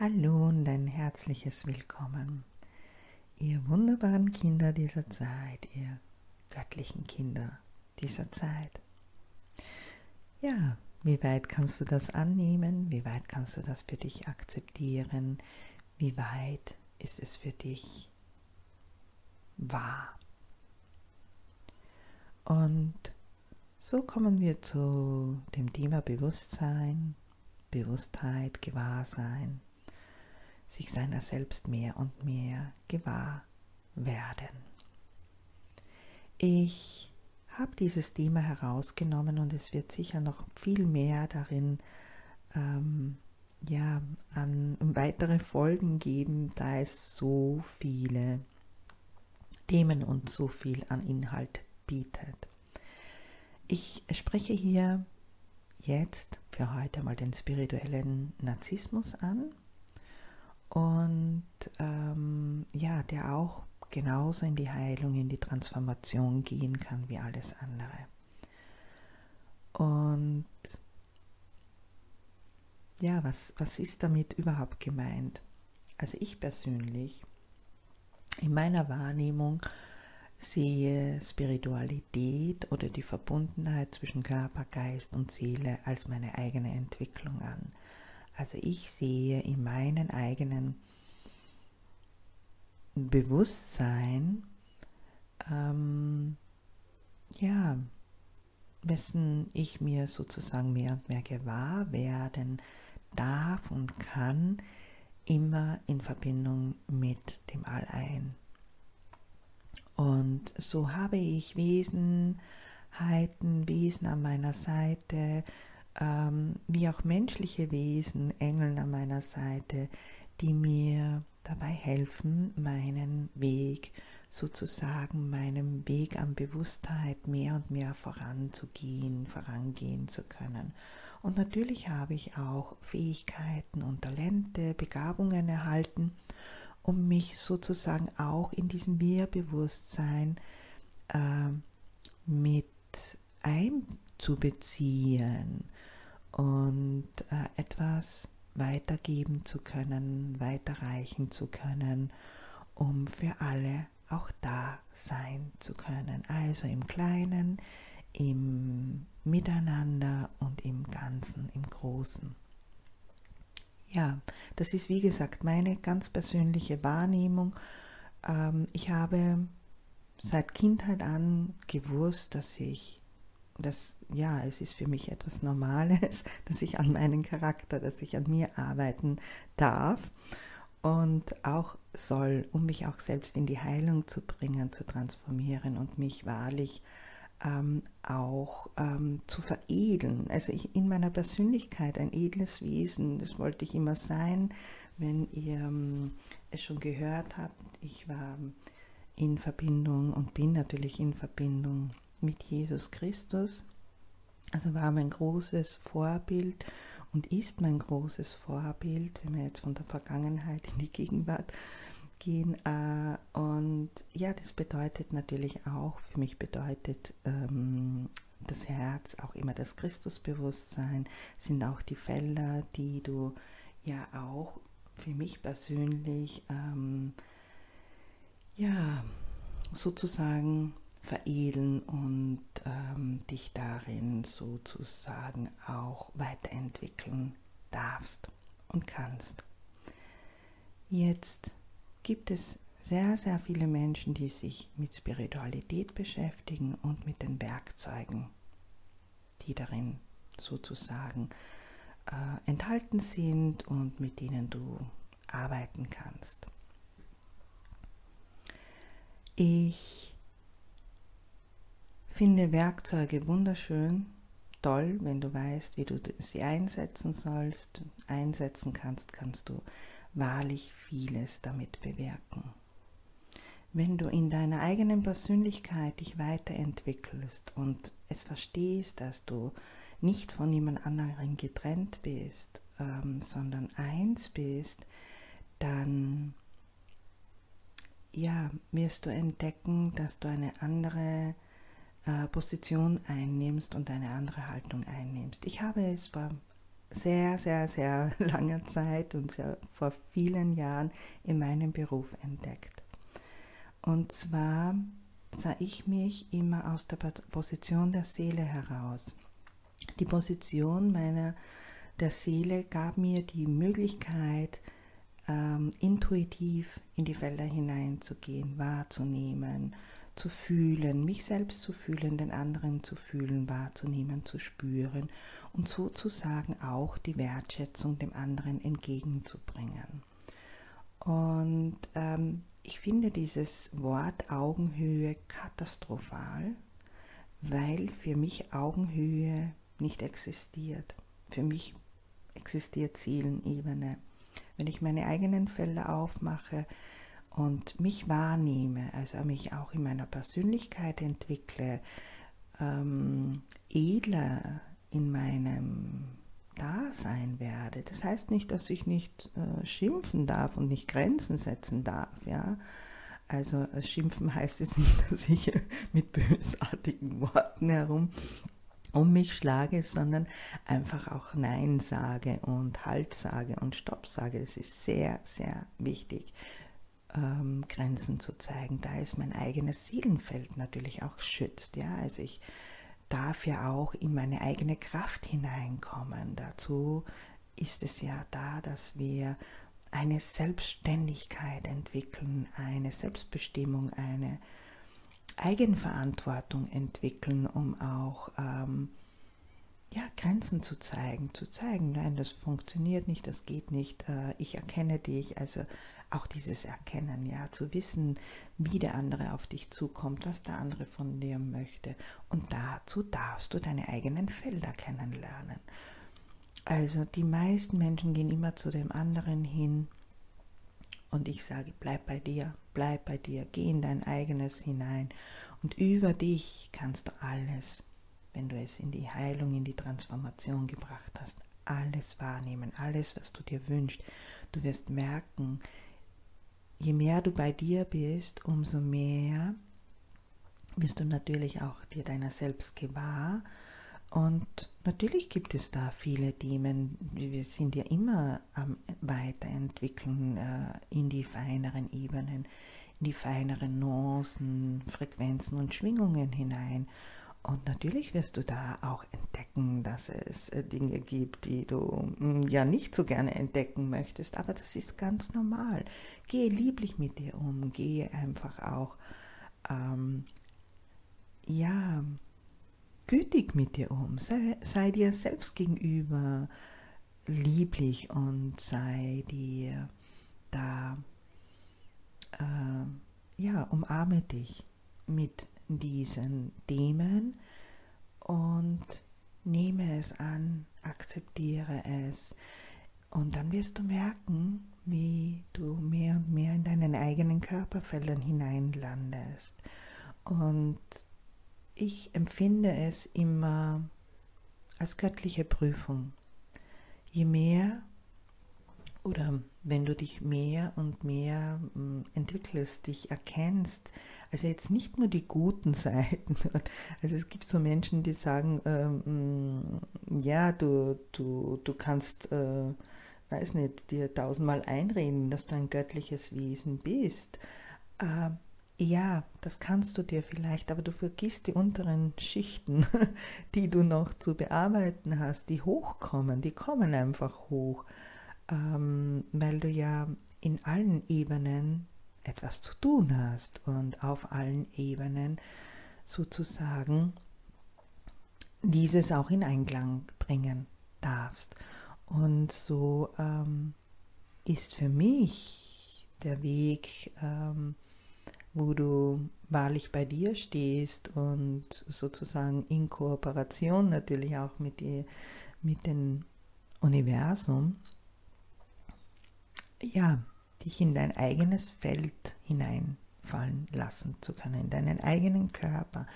Hallo und ein herzliches Willkommen, ihr wunderbaren Kinder dieser Zeit, ihr göttlichen Kinder dieser Zeit. Ja, wie weit kannst du das annehmen? Wie weit kannst du das für dich akzeptieren? Wie weit ist es für dich wahr? Und so kommen wir zu dem Thema Bewusstsein, Bewusstheit, Gewahrsein sich seiner selbst mehr und mehr gewahr werden. Ich habe dieses Thema herausgenommen und es wird sicher noch viel mehr darin ähm, ja, an weitere Folgen geben, da es so viele Themen und so viel an Inhalt bietet. Ich spreche hier jetzt für heute mal den spirituellen Narzissmus an und ähm, ja, der auch genauso in die Heilung, in die Transformation gehen kann wie alles andere. Und ja, was, was ist damit überhaupt gemeint? Also ich persönlich, in meiner Wahrnehmung, sehe Spiritualität oder die Verbundenheit zwischen Körper, Geist und Seele als meine eigene Entwicklung an. Also ich sehe in meinem eigenen Bewusstsein, ähm, ja, wessen ich mir sozusagen mehr und mehr gewahr werden darf und kann, immer in Verbindung mit dem All-Ein. Und so habe ich Wesenheiten, Wesen an meiner Seite, ähm, wie auch menschliche Wesen, Engeln an meiner Seite, die mir dabei helfen, meinen Weg sozusagen, meinem Weg an Bewusstheit mehr und mehr voranzugehen, vorangehen zu können. Und natürlich habe ich auch Fähigkeiten und Talente, Begabungen erhalten, um mich sozusagen auch in diesem Wir-Bewusstsein äh, mit einzubeziehen und äh, etwas weitergeben zu können, weiterreichen zu können, um für alle auch da sein zu können. Also im Kleinen, im Miteinander und im Ganzen, im Großen. Ja, das ist wie gesagt meine ganz persönliche Wahrnehmung. Ähm, ich habe seit Kindheit an gewusst, dass ich das, ja, es ist für mich etwas Normales, dass ich an meinem Charakter, dass ich an mir arbeiten darf und auch soll, um mich auch selbst in die Heilung zu bringen, zu transformieren und mich wahrlich ähm, auch ähm, zu veredeln. Also ich, in meiner Persönlichkeit ein edles Wesen, das wollte ich immer sein. Wenn ihr ähm, es schon gehört habt, ich war in Verbindung und bin natürlich in Verbindung mit Jesus Christus. Also war mein großes Vorbild und ist mein großes Vorbild, wenn wir jetzt von der Vergangenheit in die Gegenwart gehen. Äh, und ja, das bedeutet natürlich auch, für mich bedeutet ähm, das Herz auch immer das Christusbewusstsein, sind auch die Felder, die du ja auch für mich persönlich ähm, ja sozusagen veredeln und ähm, dich darin sozusagen auch weiterentwickeln darfst und kannst. Jetzt gibt es sehr, sehr viele Menschen, die sich mit Spiritualität beschäftigen und mit den Werkzeugen, die darin sozusagen äh, enthalten sind und mit denen du arbeiten kannst. Ich Finde Werkzeuge wunderschön, toll, wenn du weißt, wie du sie einsetzen sollst, einsetzen kannst, kannst du wahrlich vieles damit bewirken. Wenn du in deiner eigenen Persönlichkeit dich weiterentwickelst und es verstehst, dass du nicht von jemand anderem getrennt bist, ähm, sondern eins bist, dann ja, wirst du entdecken, dass du eine andere äh, Position einnimmst und eine andere Haltung einnimmst. Ich habe es vor sehr, sehr, sehr langer Zeit und sehr, vor vielen Jahren in meinem Beruf entdeckt. Und zwar sah ich mich immer aus der Position der Seele heraus. Die Position meiner der Seele gab mir die Möglichkeit, ähm, intuitiv in die Felder hineinzugehen, wahrzunehmen, zu fühlen, mich selbst zu fühlen, den anderen zu fühlen, wahrzunehmen, zu spüren und sozusagen auch die Wertschätzung dem anderen entgegenzubringen. Und ähm, ich finde dieses Wort Augenhöhe katastrophal, weil für mich Augenhöhe nicht existiert. Für mich existiert Seelenebene. Wenn ich meine eigenen Felder aufmache und mich wahrnehme, also mich auch in meiner Persönlichkeit entwickle, ähm, edler in meinem Dasein werde. Das heißt nicht, dass ich nicht äh, schimpfen darf und nicht Grenzen setzen darf, ja. Also äh, schimpfen heißt jetzt nicht, dass ich mit bösartigen Worten herum um mich schlage, sondern einfach auch Nein sage und Halt sage und Stopp sage. Das ist sehr, sehr wichtig, ähm, Grenzen zu zeigen. Da ist mein eigenes Seelenfeld natürlich auch schützt. Ja? Also ich darf ja auch in meine eigene Kraft hineinkommen. Dazu ist es ja da, dass wir eine Selbstständigkeit entwickeln, eine Selbstbestimmung, eine Eigenverantwortung entwickeln, um auch ähm, ja, Grenzen zu zeigen, zu zeigen, nein, das funktioniert nicht, das geht nicht, äh, ich erkenne dich, also auch dieses Erkennen, ja, zu wissen, wie der andere auf dich zukommt, was der andere von dir möchte. Und dazu darfst du deine eigenen Felder kennenlernen. Also die meisten Menschen gehen immer zu dem anderen hin und ich sage, bleib bei dir, bleib bei dir, geh in dein eigenes hinein und über dich kannst du alles, wenn du es in die Heilung, in die Transformation gebracht hast, alles wahrnehmen, alles, was du dir wünschst. Du wirst merken, je mehr du bei dir bist, umso mehr wirst du natürlich auch dir deiner selbst gewahr und natürlich gibt es da viele Themen. Wir sind ja immer am Weiterentwickeln äh, in die feineren Ebenen, in die feineren Nuancen, Frequenzen und Schwingungen hinein. Und natürlich wirst du da auch entdecken, dass es äh, Dinge gibt, die du mm, ja nicht so gerne entdecken möchtest. Aber das ist ganz normal. Gehe lieblich mit dir um. Gehe einfach auch, ähm, ja, gütig mit dir um, sei, sei dir selbst gegenüber lieblich und sei dir da, äh, ja, umarme dich mit diesen Themen und nehme es an, akzeptiere es und dann wirst du merken, wie du mehr und mehr in deinen eigenen Körperfeldern hineinlandest und ich empfinde es immer als göttliche Prüfung. Je mehr oder wenn du dich mehr und mehr hm, entwickelst, dich erkennst, also jetzt nicht nur die guten Seiten, also es gibt so Menschen, die sagen, ähm, ja, du, du, du kannst, äh, weiß nicht, dir tausendmal einreden, dass du ein göttliches Wesen bist. Äh, ja, das kannst du dir vielleicht, aber du vergisst die unteren Schichten, die du noch zu bearbeiten hast, die hochkommen, die kommen einfach hoch, ähm, weil du ja in allen Ebenen etwas zu tun hast und auf allen Ebenen sozusagen dieses auch in Einklang bringen darfst. Und so ähm, ist für mich der Weg, ähm, wo du wahrlich bei dir stehst und sozusagen in Kooperation natürlich auch mit, die, mit dem Universum, ja, dich in dein eigenes Feld hineinfallen lassen zu können, in deinen eigenen Körper,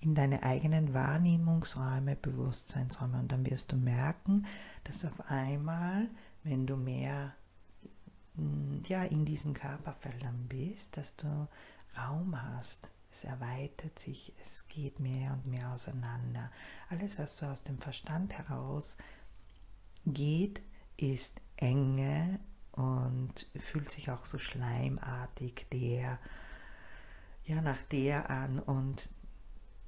in deine eigenen Wahrnehmungsräume, Bewusstseinsräume. Und dann wirst du merken, dass auf einmal, wenn du mehr ja, in diesen Körperfeldern bist, dass du Raum hast. Es erweitert sich, es geht mehr und mehr auseinander. Alles, was du aus dem Verstand heraus geht, ist Enge und fühlt sich auch so schleimartig der, ja, nach der an. Und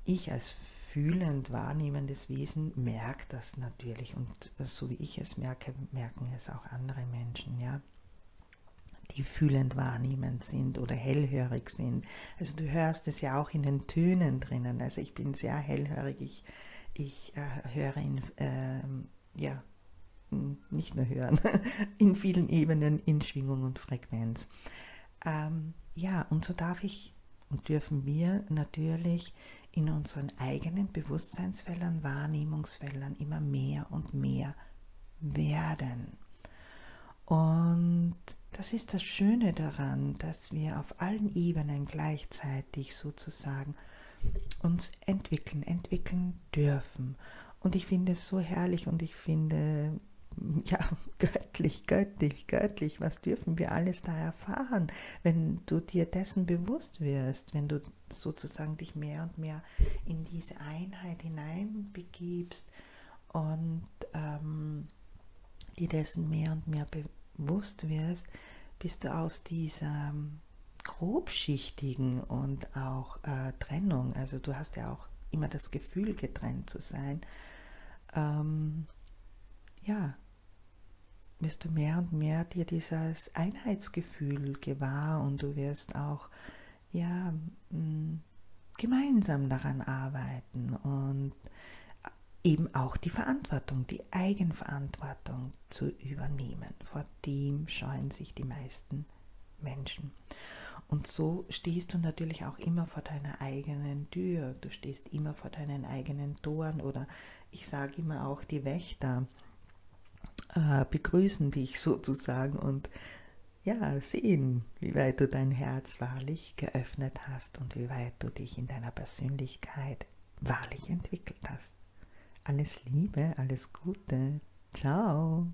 ich als fühlend wahrnehmendes Wesen merke das natürlich. Und so wie ich es merke, merken es auch andere Menschen, ja die fühlend wahrnehmend sind oder hellhörig sind. Also du hörst es ja auch in den Tönen drinnen. Also ich bin sehr hellhörig. Ich, ich äh, höre in, äh, ja, nicht nur hören, in vielen Ebenen, in Schwingung und Frequenz. Ähm, ja, und so darf ich und dürfen wir natürlich in unseren eigenen Bewusstseinsfeldern, Wahrnehmungsfeldern immer mehr und mehr werden. Und das ist das Schöne daran, dass wir auf allen Ebenen gleichzeitig sozusagen uns entwickeln, entwickeln dürfen. Und ich finde es so herrlich und ich finde, ja, göttlich, göttlich, göttlich, was dürfen wir alles da erfahren, wenn du dir dessen bewusst wirst, wenn du sozusagen dich mehr und mehr in diese Einheit hineinbegibst und ähm, dir dessen mehr und mehr bewusst wirst, bist du aus dieser grobschichtigen und auch äh, Trennung, also du hast ja auch immer das Gefühl, getrennt zu sein, ähm, ja, wirst du mehr und mehr dir dieses Einheitsgefühl gewahr und du wirst auch ja gemeinsam daran arbeiten und eben auch die Verantwortung, die Eigenverantwortung zu übernehmen. Vor dem scheuen sich die meisten Menschen. Und so stehst du natürlich auch immer vor deiner eigenen Tür, du stehst immer vor deinen eigenen Toren oder ich sage immer auch die Wächter äh, begrüßen dich sozusagen und ja, sehen, wie weit du dein Herz wahrlich geöffnet hast und wie weit du dich in deiner Persönlichkeit wahrlich entwickelt hast. Alles Liebe, alles Gute. Ciao.